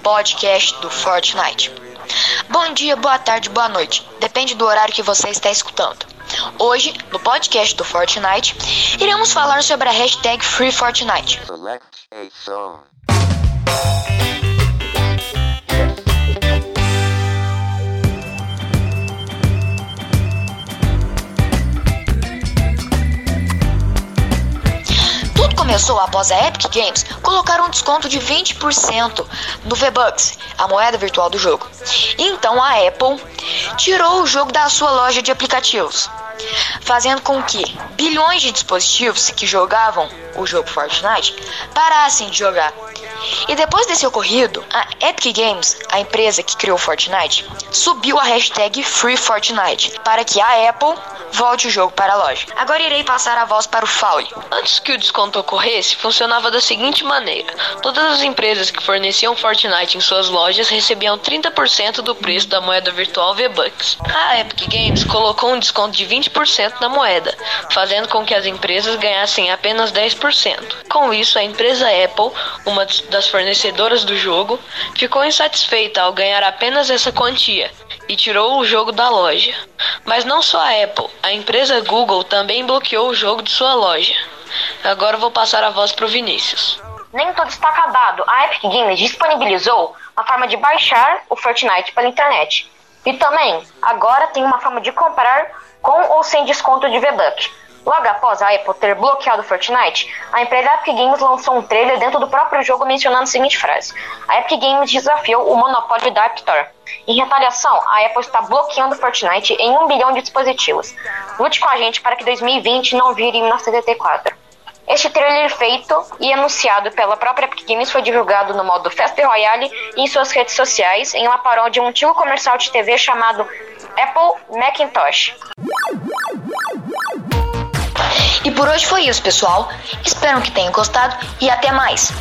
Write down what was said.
podcast do Fortnite. Bom dia, boa tarde, boa noite. Depende do horário que você está escutando. Hoje, no podcast do Fortnite, iremos falar sobre a hashtag FreeFortnite. Começou após a Epic Games colocar um desconto de 20% no V-Bucks, a moeda virtual do jogo. Então a Apple tirou o jogo da sua loja de aplicativos, fazendo com que bilhões de dispositivos que jogavam o jogo Fortnite parassem de jogar. E depois desse ocorrido, a Epic Games, a empresa que criou Fortnite, subiu a hashtag FreeFortnite para que a Apple volte o jogo para a loja. Agora irei passar a voz para o Fauli. Antes que o desconto ocorresse, funcionava da seguinte maneira: todas as empresas que forneciam Fortnite em suas lojas recebiam 30% do preço da moeda virtual V-Bucks. A Epic Games colocou um desconto de 20% na moeda, fazendo com que as empresas ganhassem apenas 10%. Com isso, a empresa Apple, uma das fornecedoras do jogo, ficou insatisfeita ao ganhar apenas essa quantia e tirou o jogo da loja. Mas não só a Apple, a empresa Google também bloqueou o jogo de sua loja. Agora vou passar a voz para o Vinícius. Nem tudo está acabado. A Epic Games disponibilizou uma forma de baixar o Fortnite pela internet. E também, agora tem uma forma de comprar com ou sem desconto de V-Buck. Logo após a Apple ter bloqueado o Fortnite, a empresa Epic Games lançou um trailer dentro do próprio jogo mencionando a seguinte frase: A Epic Games desafiou o monopólio da App Store. Em retaliação, a Apple está bloqueando o Fortnite em um bilhão de dispositivos. Lute com a gente para que 2020 não vire 1984. Este trailer feito e anunciado pela própria Epic Games foi divulgado no modo Festa Royale e em suas redes sociais em uma paródia de um antigo comercial de TV chamado Apple Macintosh. E por hoje foi isso, pessoal. Espero que tenham gostado e até mais.